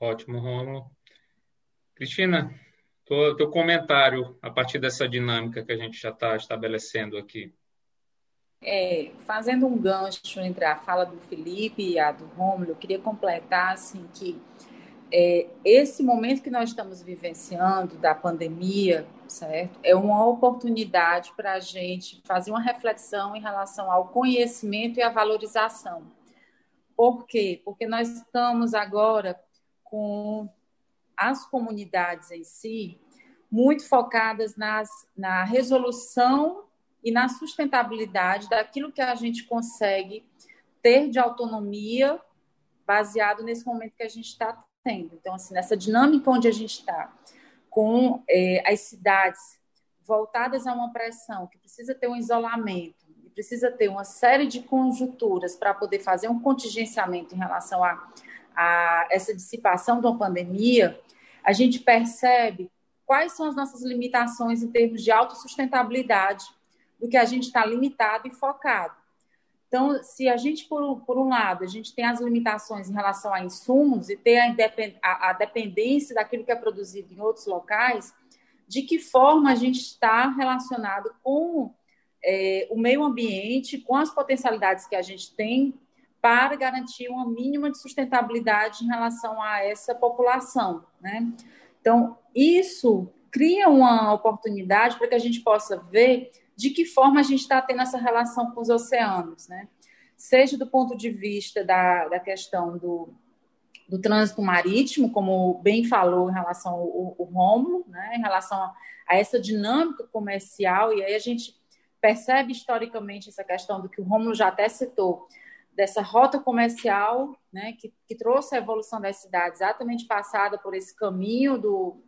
Ótimo, Romulo. Cristina, teu comentário a partir dessa dinâmica que a gente já está estabelecendo aqui. É, fazendo um gancho entre a fala do Felipe e a do Romulo, eu queria completar assim que é, esse momento que nós estamos vivenciando da pandemia, certo, é uma oportunidade para a gente fazer uma reflexão em relação ao conhecimento e à valorização. Por quê? Porque nós estamos agora com as comunidades em si muito focadas nas, na resolução e na sustentabilidade daquilo que a gente consegue ter de autonomia baseado nesse momento que a gente está tendo. Então, assim, nessa dinâmica onde a gente está, com é, as cidades voltadas a uma pressão que precisa ter um isolamento e precisa ter uma série de conjunturas para poder fazer um contingenciamento em relação a, a essa dissipação de uma pandemia, a gente percebe quais são as nossas limitações em termos de autossustentabilidade do que a gente está limitado e focado. Então, se a gente, por, por um lado, a gente tem as limitações em relação a insumos e ter a, a, dependência daquilo que é produzido em outros locais, de que forma a gente está relacionado com é, o meio ambiente, com as potencialidades que a gente tem para garantir uma mínima de sustentabilidade em relação a essa população, né? Então, isso cria uma oportunidade para que a gente possa ver de que forma a gente está tendo essa relação com os oceanos, né? Seja do ponto de vista da, da questão do, do trânsito marítimo, como bem falou em relação ao, ao Rômulo, né? em relação a, a essa dinâmica comercial, e aí a gente percebe historicamente essa questão do que o Rômulo já até citou, dessa rota comercial, né, que, que trouxe a evolução das cidades, exatamente passada por esse caminho do,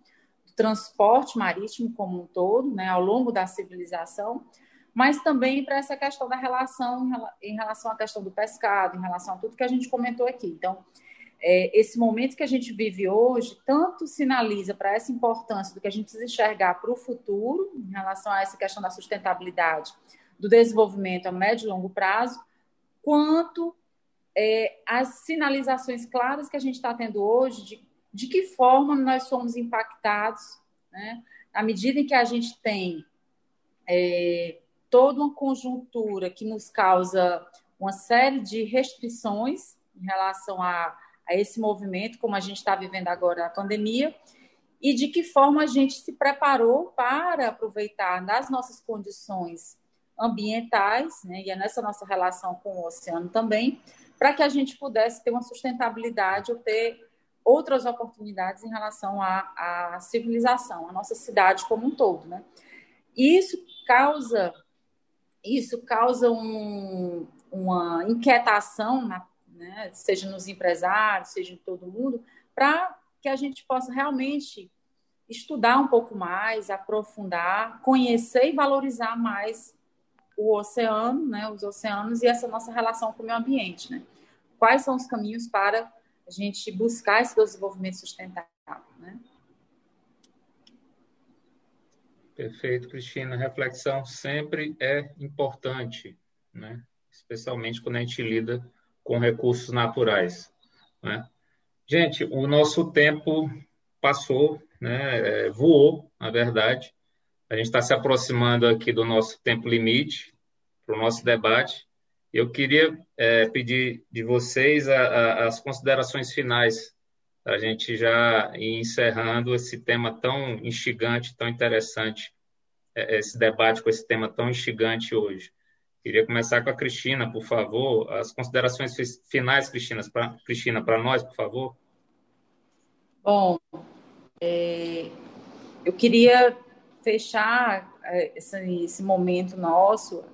transporte marítimo como um todo, né, ao longo da civilização, mas também para essa questão da relação em relação à questão do pescado, em relação a tudo que a gente comentou aqui. Então, é, esse momento que a gente vive hoje tanto sinaliza para essa importância do que a gente precisa enxergar para o futuro, em relação a essa questão da sustentabilidade, do desenvolvimento a médio e longo prazo, quanto é, as sinalizações claras que a gente está tendo hoje de de que forma nós somos impactados, né? À medida em que a gente tem é, toda uma conjuntura que nos causa uma série de restrições em relação a, a esse movimento, como a gente está vivendo agora a pandemia, e de que forma a gente se preparou para aproveitar das nossas condições ambientais, né, e é nessa nossa relação com o oceano também, para que a gente pudesse ter uma sustentabilidade ou ter outras oportunidades em relação à, à civilização, à nossa cidade como um todo, né? Isso causa isso causa um, uma inquietação, na, né, seja nos empresários, seja em todo mundo, para que a gente possa realmente estudar um pouco mais, aprofundar, conhecer e valorizar mais o oceano, né, os oceanos e essa nossa relação com o meio ambiente, né? Quais são os caminhos para a gente buscar esse desenvolvimento sustentável, né? Perfeito, Cristina. reflexão sempre é importante, né? especialmente quando a gente lida com recursos naturais. Né? Gente, o nosso tempo passou, né? É, voou, na verdade. A gente está se aproximando aqui do nosso tempo limite para o nosso debate. Eu queria é, pedir de vocês a, a, as considerações finais, a gente já ir encerrando esse tema tão instigante, tão interessante, é, esse debate com esse tema tão instigante hoje. Queria começar com a Cristina, por favor. As considerações finais, Cristina, para Cristina, para nós, por favor. Bom, é, eu queria fechar é, esse, esse momento nosso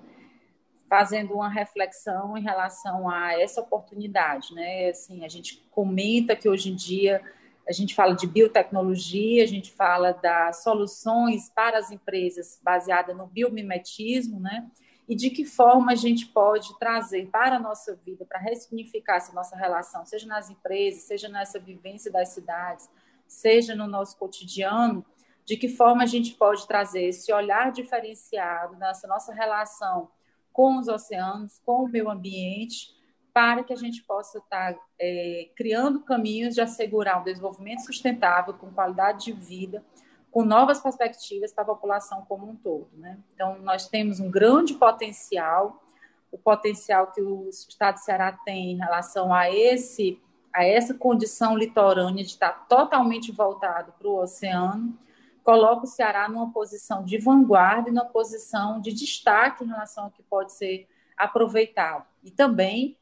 fazendo uma reflexão em relação a essa oportunidade, né? Assim, a gente comenta que hoje em dia a gente fala de biotecnologia, a gente fala das soluções para as empresas baseada no biomimetismo, né? E de que forma a gente pode trazer para a nossa vida, para ressignificar essa nossa relação, seja nas empresas, seja nessa vivência das cidades, seja no nosso cotidiano, de que forma a gente pode trazer esse olhar diferenciado nessa nossa relação com os oceanos, com o meio ambiente, para que a gente possa estar tá, é, criando caminhos de assegurar o desenvolvimento sustentável, com qualidade de vida, com novas perspectivas para a população como um todo. Né? Então, nós temos um grande potencial, o potencial que o Estado do Ceará tem em relação a esse a essa condição litorânea de estar totalmente voltado para o oceano, coloca o Ceará numa posição de vanguarda e numa posição de destaque em relação ao que pode ser aproveitado. E também,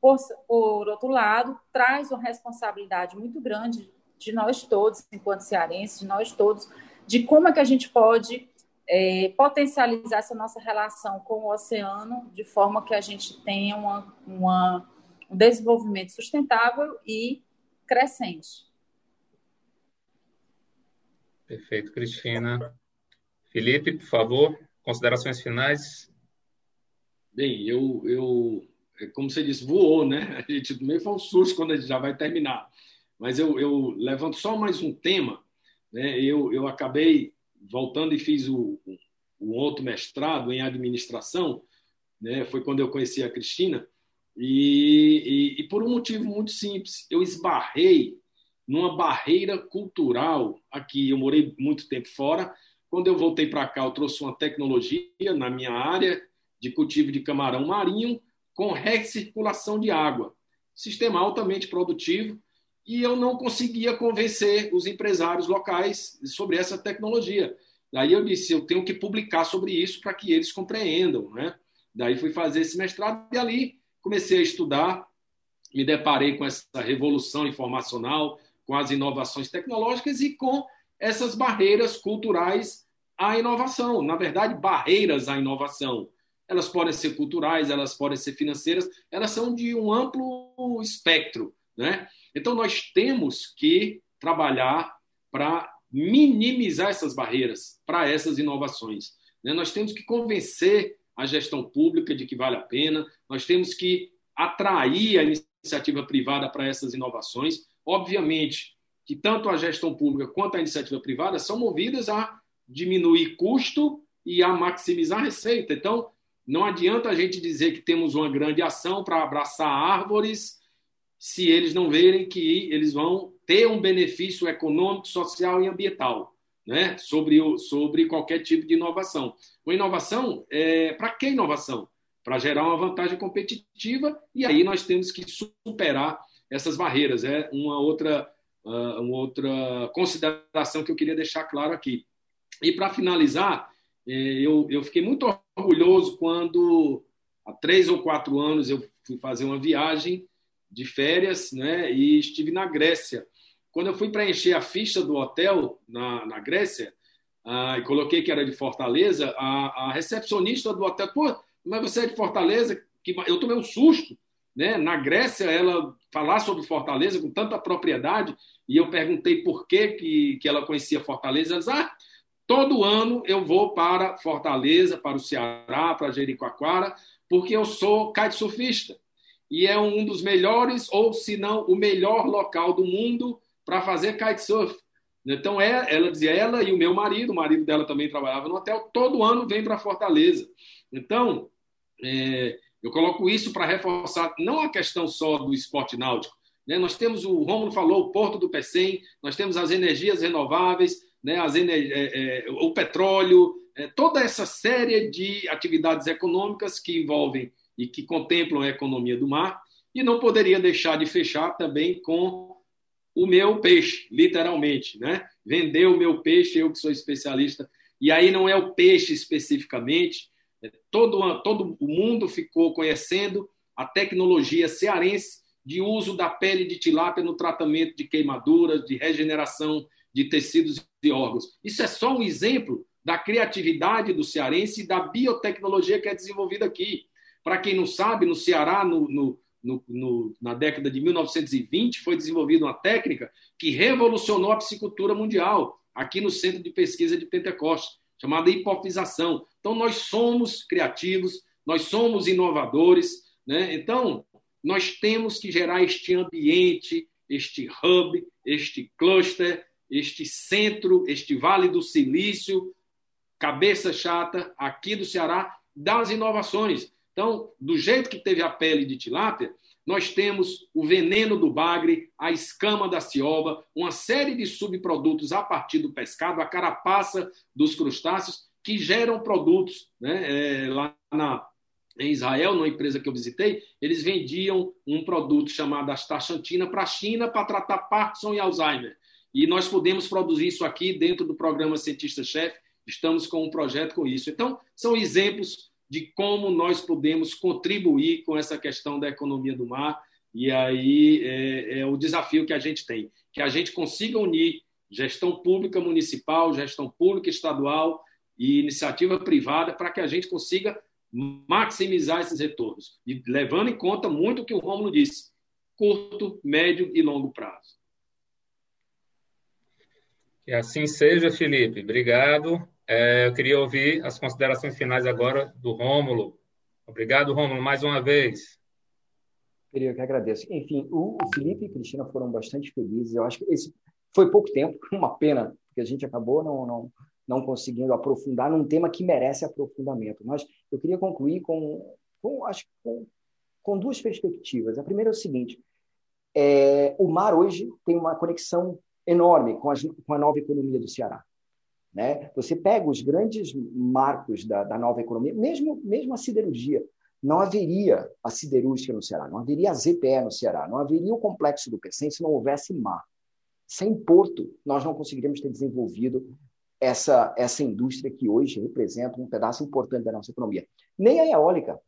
por, por outro lado, traz uma responsabilidade muito grande de nós todos, enquanto cearenses, de nós todos, de como é que a gente pode é, potencializar essa nossa relação com o oceano de forma que a gente tenha uma, uma um desenvolvimento sustentável e crescente. Perfeito, Cristina. Felipe, por favor, considerações finais. Bem, eu, eu é como você disse, voou, né? A gente meio foi um susto quando a gente já vai terminar. Mas eu, eu levanto só mais um tema. Né? Eu, eu acabei voltando e fiz o, o outro mestrado em administração. Né? Foi quando eu conheci a Cristina. E, e, e, por um motivo muito simples, eu esbarrei numa barreira cultural aqui. Eu morei muito tempo fora. Quando eu voltei para cá, eu trouxe uma tecnologia na minha área de cultivo de camarão marinho com recirculação de água. Sistema altamente produtivo. E eu não conseguia convencer os empresários locais sobre essa tecnologia. Daí eu disse, eu tenho que publicar sobre isso para que eles compreendam, né? Daí fui fazer esse mestrado e ali comecei a estudar, me deparei com essa revolução informacional, com as inovações tecnológicas e com essas barreiras culturais à inovação. Na verdade, barreiras à inovação. Elas podem ser culturais, elas podem ser financeiras, elas são de um amplo espectro. Né? Então, nós temos que trabalhar para minimizar essas barreiras para essas inovações. Né? Nós temos que convencer a gestão pública de que vale a pena, nós temos que atrair a iniciativa privada para essas inovações. Obviamente que tanto a gestão pública quanto a iniciativa privada são movidas a diminuir custo e a maximizar receita. Então, não adianta a gente dizer que temos uma grande ação para abraçar árvores se eles não verem que eles vão ter um benefício econômico, social e ambiental né, sobre, o, sobre qualquer tipo de inovação. Uma inovação, é, para que inovação? Para gerar uma vantagem competitiva, e aí nós temos que superar essas barreiras. É uma outra, uh, uma outra consideração que eu queria deixar claro aqui. E para finalizar, é, eu, eu fiquei muito orgulhoso quando, há três ou quatro anos, eu fui fazer uma viagem de férias né, e estive na Grécia quando eu fui preencher a ficha do hotel na, na Grécia, ah, e coloquei que era de Fortaleza, a, a, recepcionista do hotel, pô, mas você é de Fortaleza? Que, eu tomei um susto, né? Na Grécia, ela falar sobre Fortaleza com tanta propriedade, e eu perguntei por que, que, que ela conhecia Fortaleza. Ela disse, ah, todo ano eu vou para Fortaleza, para o Ceará, para Jericoacoara, porque eu sou kitesurfista. E é um dos melhores, ou se não, o melhor local do mundo para fazer kitesurf. Então, é, ela dizia, ela e o meu marido, o marido dela também trabalhava no hotel, todo ano vem para Fortaleza. Então, é, eu coloco isso para reforçar não a questão só do esporte náutico. Né? Nós temos, o Romulo falou, o Porto do Pecém, nós temos as energias renováveis, né? as ener é, é, o petróleo, é, toda essa série de atividades econômicas que envolvem e que contemplam a economia do mar, e não poderia deixar de fechar também com o meu peixe, literalmente, né? Vender o meu peixe, eu que sou especialista. E aí não é o peixe especificamente, todo, todo o mundo ficou conhecendo a tecnologia cearense de uso da pele de tilápia no tratamento de queimaduras, de regeneração de tecidos e órgãos. Isso é só um exemplo da criatividade do cearense e da biotecnologia que é desenvolvida aqui. Para quem não sabe, no Ceará, no, no, no, na década de 1920, foi desenvolvida uma técnica que revolucionou a psicultura mundial, aqui no Centro de Pesquisa de Pentecostes, chamada hipofização. Então, nós somos criativos, nós somos inovadores, né? então, nós temos que gerar este ambiente, este hub, este cluster, este centro, este Vale do Silício, cabeça chata aqui do Ceará das inovações. Então, do jeito que teve a pele de tilápia, nós temos o veneno do bagre, a escama da cioba, uma série de subprodutos a partir do pescado, a carapaça dos crustáceos, que geram produtos. Né? É, lá na, em Israel, numa empresa que eu visitei, eles vendiam um produto chamado astaxantina para a China para tratar Parkinson e Alzheimer. E nós podemos produzir isso aqui dentro do programa Cientista-Chefe, estamos com um projeto com isso. Então, são exemplos de como nós podemos contribuir com essa questão da economia do mar, e aí é, é o desafio que a gente tem, que a gente consiga unir gestão pública municipal, gestão pública estadual e iniciativa privada para que a gente consiga maximizar esses retornos, e levando em conta muito o que o Romulo disse, curto, médio e longo prazo. Que assim seja, Felipe. Obrigado. É, eu queria ouvir as considerações finais agora do Rômulo. Obrigado, Rômulo, mais uma vez. Eu que agradeço. Enfim, o, o Felipe e a Cristina foram bastante felizes. Eu acho que esse foi pouco tempo, uma pena, porque a gente acabou não, não, não conseguindo aprofundar num tema que merece aprofundamento. Mas eu queria concluir com, com acho, com, com duas perspectivas. A primeira é o seguinte: é, o mar hoje tem uma conexão enorme com, as, com a nova economia do Ceará. Né? Você pega os grandes marcos da, da nova economia, mesmo, mesmo a siderurgia, não haveria a siderúrgica no Ceará, não haveria a ZPE no Ceará, não haveria o complexo do PECEM se não houvesse mar. Sem porto, nós não conseguiríamos ter desenvolvido essa, essa indústria que hoje representa um pedaço importante da nossa economia. Nem a eólica.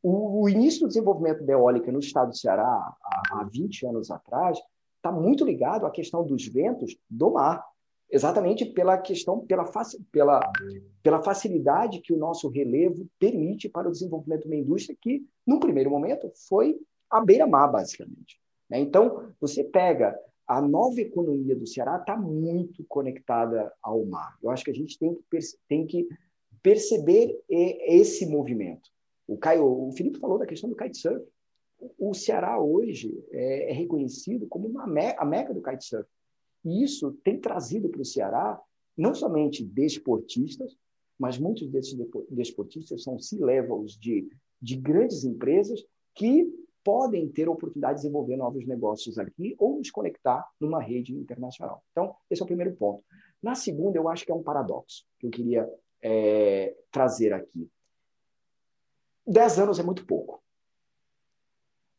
O, o início do desenvolvimento da eólica no estado do Ceará, há, há 20 anos atrás, está muito ligado à questão dos ventos do mar, exatamente pela questão, pela, pela, pela facilidade que o nosso relevo permite para o desenvolvimento de uma indústria que, num primeiro momento, foi à beira-mar, basicamente. Né? Então, você pega a nova economia do Ceará está muito conectada ao mar. Eu acho que a gente tem que, tem que perceber esse movimento. O, Caio, o Felipe falou da questão do kitesurf o Ceará hoje é, é reconhecido como uma me a meca do kitesurf. E isso tem trazido para o Ceará não somente desportistas, mas muitos desses desportistas são C-levels de, de grandes empresas que podem ter a oportunidade de desenvolver novos negócios aqui ou nos conectar numa rede internacional. Então, esse é o primeiro ponto. Na segunda, eu acho que é um paradoxo que eu queria é, trazer aqui. Dez anos é muito pouco.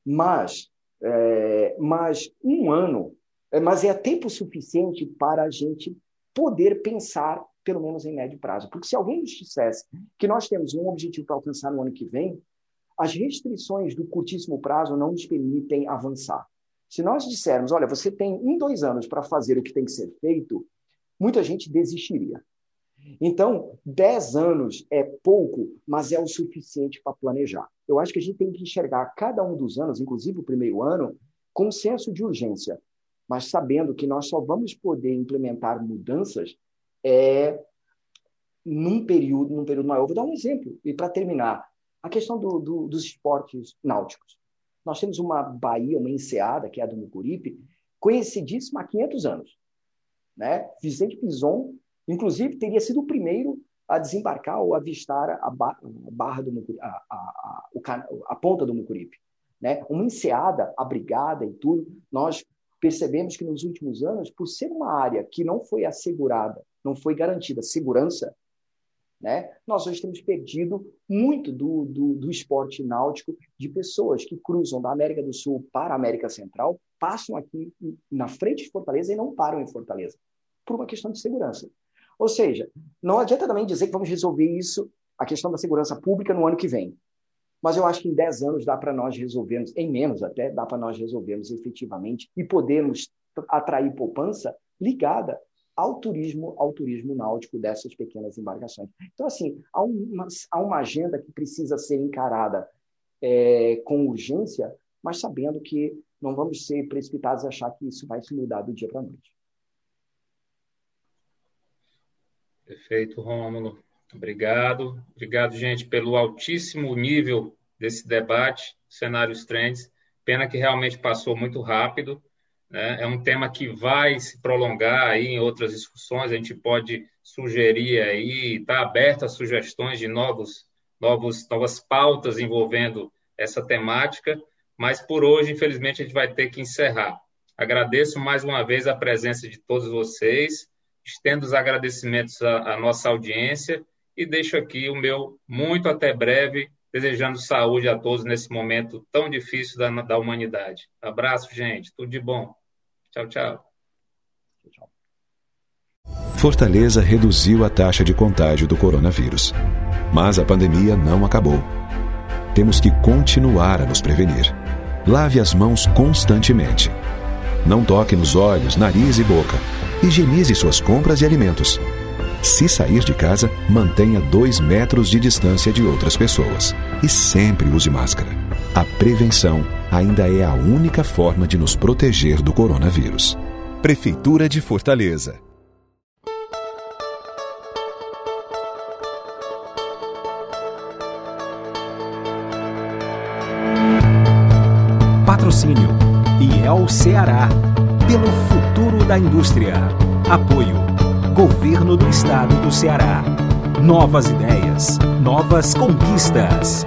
Mas, é, mas um ano, mas é tempo suficiente para a gente poder pensar, pelo menos em médio prazo. Porque se alguém nos dissesse que nós temos um objetivo para alcançar no ano que vem, as restrições do curtíssimo prazo não nos permitem avançar. Se nós dissermos, olha, você tem um, dois anos para fazer o que tem que ser feito, muita gente desistiria. Então, 10 anos é pouco, mas é o suficiente para planejar. Eu acho que a gente tem que enxergar cada um dos anos, inclusive o primeiro ano, com um senso de urgência, mas sabendo que nós só vamos poder implementar mudanças é, num período, num período maior. Vou dar um exemplo, e para terminar, a questão do, do, dos esportes náuticos. Nós temos uma baía, uma enseada, que é a do Mucuripe, conhecidíssima há 500 anos. Né? Vicente Pison Inclusive, teria sido o primeiro a desembarcar ou avistar a, barra do Mucuripe, a, a, a, ponta do Mucuripe. Né? Uma enseada abrigada e tudo, nós percebemos que nos últimos anos, por ser uma área que não foi assegurada, não foi garantida segurança, né? nós hoje temos perdido muito do, do, do esporte náutico de pessoas que cruzam da América do Sul para a América Central, passam aqui na frente de Fortaleza e não param em Fortaleza, por uma questão de segurança. Ou seja, não adianta também dizer que vamos resolver isso, a questão da segurança pública, no ano que vem. Mas eu acho que em 10 anos dá para nós resolvermos, em menos até, dá para nós resolvermos efetivamente e podermos atrair poupança ligada ao turismo, ao turismo náutico dessas pequenas embarcações. Então, assim, há uma, há uma agenda que precisa ser encarada é, com urgência, mas sabendo que não vamos ser precipitados a achar que isso vai se mudar do dia para a noite. Perfeito, Rômulo. Obrigado. Obrigado, gente, pelo altíssimo nível desse debate, cenários trends. Pena que realmente passou muito rápido. Né? É um tema que vai se prolongar aí em outras discussões. A gente pode sugerir aí, está aberto a sugestões de novos novos, novas pautas envolvendo essa temática, mas por hoje, infelizmente, a gente vai ter que encerrar. Agradeço mais uma vez a presença de todos vocês, estendo os agradecimentos à, à nossa audiência e deixo aqui o meu muito até breve, desejando saúde a todos nesse momento tão difícil da, da humanidade. Abraço, gente. Tudo de bom. Tchau, tchau. Fortaleza reduziu a taxa de contágio do coronavírus. Mas a pandemia não acabou. Temos que continuar a nos prevenir. Lave as mãos constantemente. Não toque nos olhos, nariz e boca. Higienize suas compras e alimentos. Se sair de casa, mantenha dois metros de distância de outras pessoas. E sempre use máscara. A prevenção ainda é a única forma de nos proteger do coronavírus. Prefeitura de Fortaleza. Patrocínio IEL Ceará. Pelo futuro da indústria. Apoio. Governo do Estado do Ceará. Novas ideias, novas conquistas.